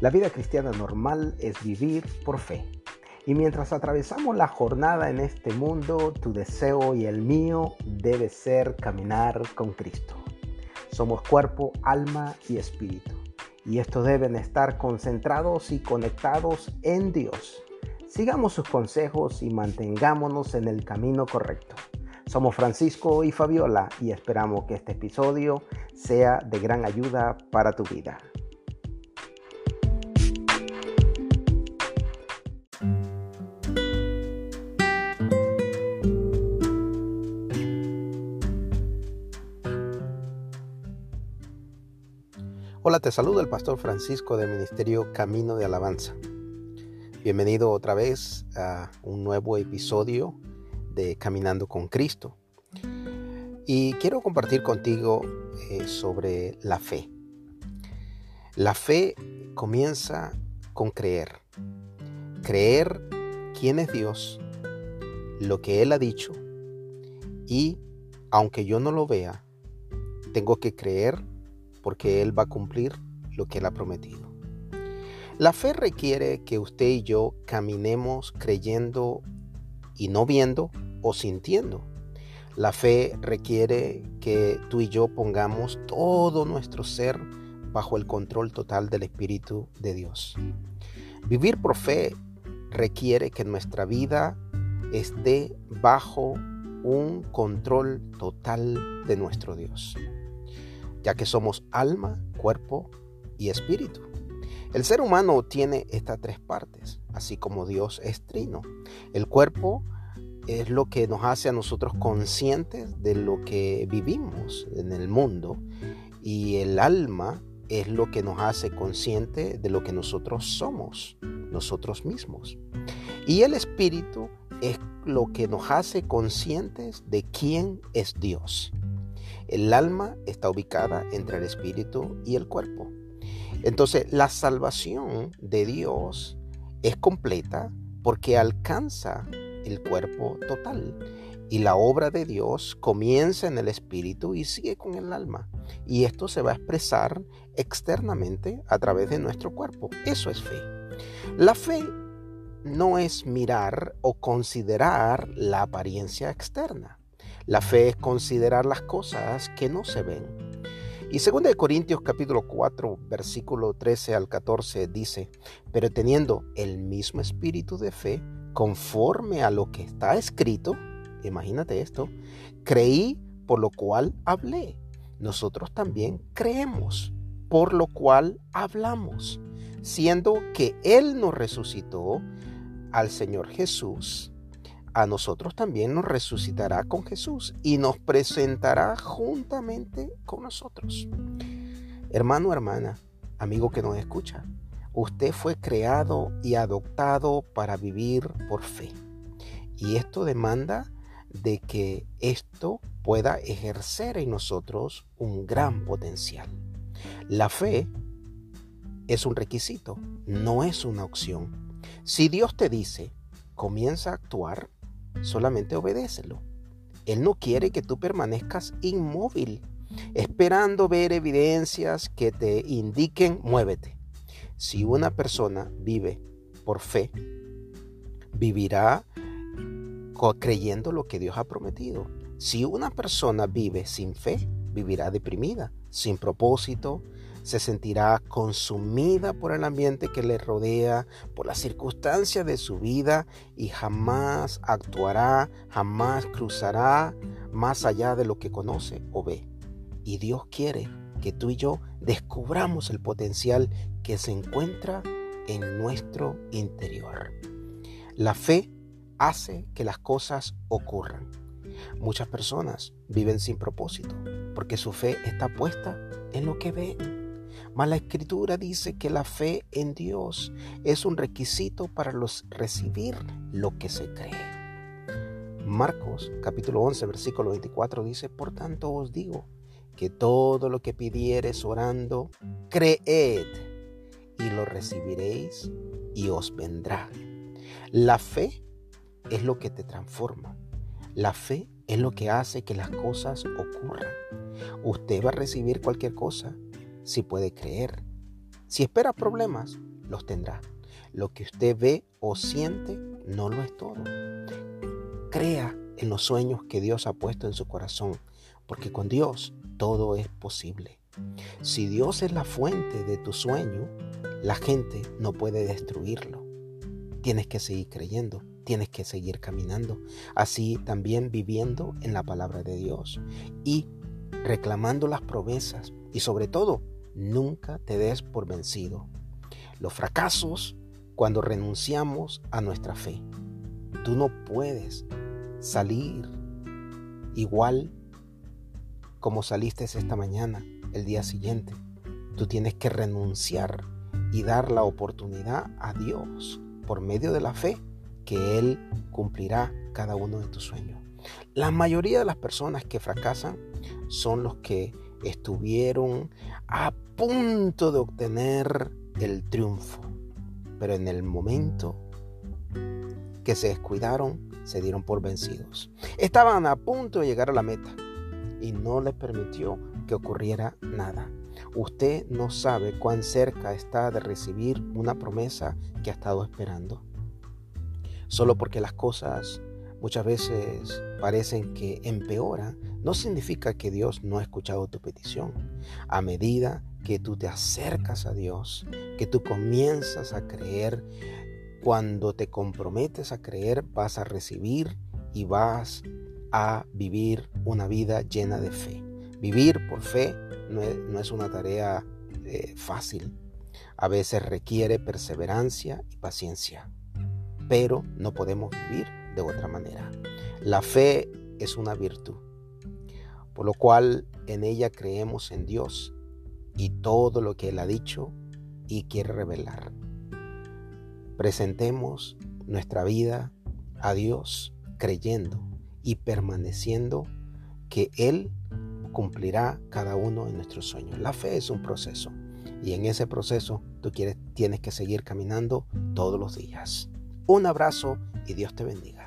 La vida cristiana normal es vivir por fe. Y mientras atravesamos la jornada en este mundo, tu deseo y el mío debe ser caminar con Cristo. Somos cuerpo, alma y espíritu. Y estos deben estar concentrados y conectados en Dios. Sigamos sus consejos y mantengámonos en el camino correcto. Somos Francisco y Fabiola y esperamos que este episodio sea de gran ayuda para tu vida. Hola, te saludo el pastor Francisco del Ministerio Camino de Alabanza. Bienvenido otra vez a un nuevo episodio de Caminando con Cristo. Y quiero compartir contigo eh, sobre la fe. La fe comienza con creer. Creer quién es Dios, lo que Él ha dicho y, aunque yo no lo vea, tengo que creer porque Él va a cumplir lo que Él ha prometido. La fe requiere que usted y yo caminemos creyendo y no viendo o sintiendo. La fe requiere que tú y yo pongamos todo nuestro ser bajo el control total del Espíritu de Dios. Vivir por fe requiere que nuestra vida esté bajo un control total de nuestro Dios ya que somos alma, cuerpo y espíritu. El ser humano tiene estas tres partes, así como Dios es trino. El cuerpo es lo que nos hace a nosotros conscientes de lo que vivimos en el mundo y el alma es lo que nos hace consciente de lo que nosotros somos, nosotros mismos. Y el espíritu es lo que nos hace conscientes de quién es Dios. El alma está ubicada entre el espíritu y el cuerpo. Entonces, la salvación de Dios es completa porque alcanza el cuerpo total. Y la obra de Dios comienza en el espíritu y sigue con el alma. Y esto se va a expresar externamente a través de nuestro cuerpo. Eso es fe. La fe no es mirar o considerar la apariencia externa. La fe es considerar las cosas que no se ven. Y 2 Corintios capítulo 4, versículo 13 al 14 dice, pero teniendo el mismo espíritu de fe, conforme a lo que está escrito, imagínate esto, creí por lo cual hablé. Nosotros también creemos, por lo cual hablamos, siendo que Él nos resucitó al Señor Jesús a nosotros también nos resucitará con Jesús y nos presentará juntamente con nosotros. Hermano, hermana, amigo que nos escucha, usted fue creado y adoptado para vivir por fe. Y esto demanda de que esto pueda ejercer en nosotros un gran potencial. La fe es un requisito, no es una opción. Si Dios te dice, comienza a actuar, solamente obedécelo. Él no quiere que tú permanezcas inmóvil, esperando ver evidencias que te indiquen muévete. Si una persona vive por fe, vivirá creyendo lo que Dios ha prometido. Si una persona vive sin fe, vivirá deprimida, sin propósito, se sentirá consumida por el ambiente que le rodea, por las circunstancias de su vida y jamás actuará, jamás cruzará más allá de lo que conoce o ve. Y Dios quiere que tú y yo descubramos el potencial que se encuentra en nuestro interior. La fe hace que las cosas ocurran. Muchas personas viven sin propósito porque su fe está puesta en lo que ven. La escritura dice que la fe en Dios es un requisito para los recibir lo que se cree. Marcos capítulo 11 versículo 24 dice, por tanto os digo que todo lo que pidieres orando, creed y lo recibiréis y os vendrá. La fe es lo que te transforma. La fe es lo que hace que las cosas ocurran. Usted va a recibir cualquier cosa si puede creer. Si espera problemas, los tendrá. Lo que usted ve o siente no lo es todo. Crea en los sueños que Dios ha puesto en su corazón, porque con Dios todo es posible. Si Dios es la fuente de tu sueño, la gente no puede destruirlo. Tienes que seguir creyendo, tienes que seguir caminando, así también viviendo en la palabra de Dios y reclamando las promesas y sobre todo, nunca te des por vencido. Los fracasos cuando renunciamos a nuestra fe. Tú no puedes salir igual como saliste esta mañana, el día siguiente. Tú tienes que renunciar y dar la oportunidad a Dios por medio de la fe que Él cumplirá cada uno de tus sueños. La mayoría de las personas que fracasan son los que estuvieron a punto de obtener el triunfo, pero en el momento que se descuidaron, se dieron por vencidos. Estaban a punto de llegar a la meta y no les permitió que ocurriera nada. Usted no sabe cuán cerca está de recibir una promesa que ha estado esperando. Solo porque las cosas muchas veces parecen que empeoran, no significa que Dios no ha escuchado tu petición. A medida que tú te acercas a Dios, que tú comienzas a creer, cuando te comprometes a creer, vas a recibir y vas a vivir una vida llena de fe. Vivir por fe no es, una tarea eh, fácil. A veces requiere perseverancia y paciencia, pero no podemos vivir de otra manera. La fe es una virtud, por lo cual en ella creemos en Dios y todo lo que Él ha dicho y quiere revelar. Presentemos nuestra vida a Dios creyendo y permaneciendo que Él cumplirá cada uno de nuestros sueños. La fe es un proceso y en ese proceso tú quieres, tienes que seguir caminando todos los días. Un abrazo y Dios te bendiga.